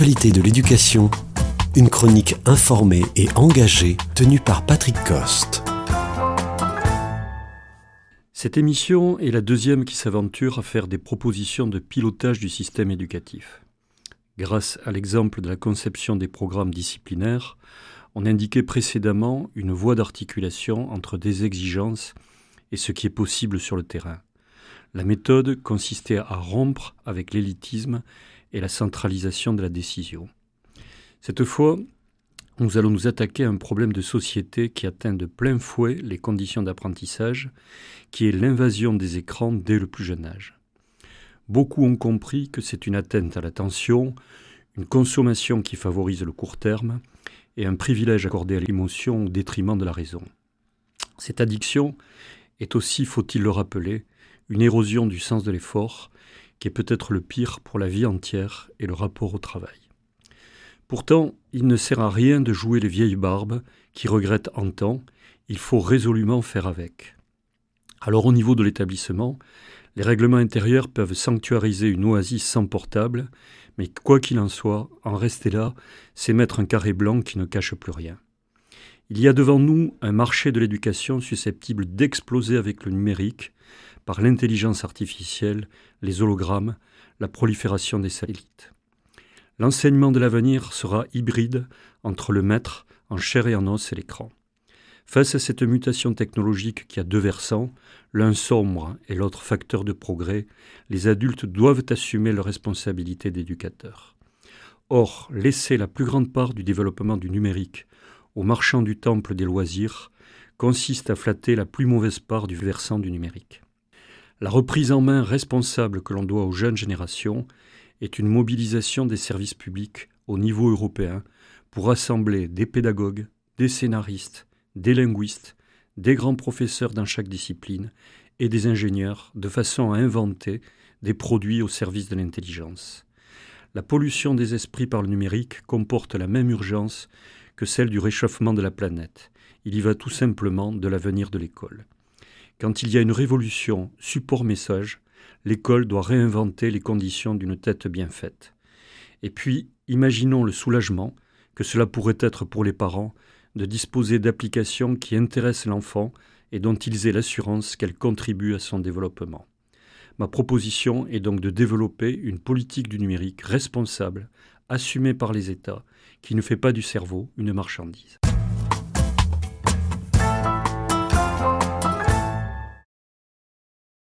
de l'éducation, une chronique informée et engagée tenue par Patrick Coste. Cette émission est la deuxième qui s'aventure à faire des propositions de pilotage du système éducatif. Grâce à l'exemple de la conception des programmes disciplinaires, on indiquait précédemment une voie d'articulation entre des exigences et ce qui est possible sur le terrain. La méthode consistait à rompre avec l'élitisme et la centralisation de la décision. Cette fois, nous allons nous attaquer à un problème de société qui atteint de plein fouet les conditions d'apprentissage, qui est l'invasion des écrans dès le plus jeune âge. Beaucoup ont compris que c'est une atteinte à l'attention, une consommation qui favorise le court terme et un privilège accordé à l'émotion au détriment de la raison. Cette addiction est aussi, faut-il le rappeler, une érosion du sens de l'effort, qui est peut-être le pire pour la vie entière et le rapport au travail. Pourtant, il ne sert à rien de jouer les vieilles barbes qui regrettent en temps, il faut résolument faire avec. Alors au niveau de l'établissement, les règlements intérieurs peuvent sanctuariser une oasis sans portable, mais quoi qu'il en soit, en rester là, c'est mettre un carré blanc qui ne cache plus rien. Il y a devant nous un marché de l'éducation susceptible d'exploser avec le numérique, par l'intelligence artificielle, les hologrammes, la prolifération des satellites. L'enseignement de l'avenir sera hybride entre le maître en chair et en os et l'écran. Face à cette mutation technologique qui a deux versants, l'un sombre et l'autre facteur de progrès, les adultes doivent assumer leur responsabilité d'éducateurs. Or, laisser la plus grande part du développement du numérique aux marchands du temple des loisirs consiste à flatter la plus mauvaise part du versant du numérique. La reprise en main responsable que l'on doit aux jeunes générations est une mobilisation des services publics au niveau européen pour rassembler des pédagogues, des scénaristes, des linguistes, des grands professeurs dans chaque discipline et des ingénieurs de façon à inventer des produits au service de l'intelligence. La pollution des esprits par le numérique comporte la même urgence que celle du réchauffement de la planète. Il y va tout simplement de l'avenir de l'école. Quand il y a une révolution support-message, l'école doit réinventer les conditions d'une tête bien faite. Et puis, imaginons le soulagement que cela pourrait être pour les parents de disposer d'applications qui intéressent l'enfant et dont ils aient l'assurance qu'elles contribuent à son développement. Ma proposition est donc de développer une politique du numérique responsable, assumée par les États, qui ne fait pas du cerveau une marchandise.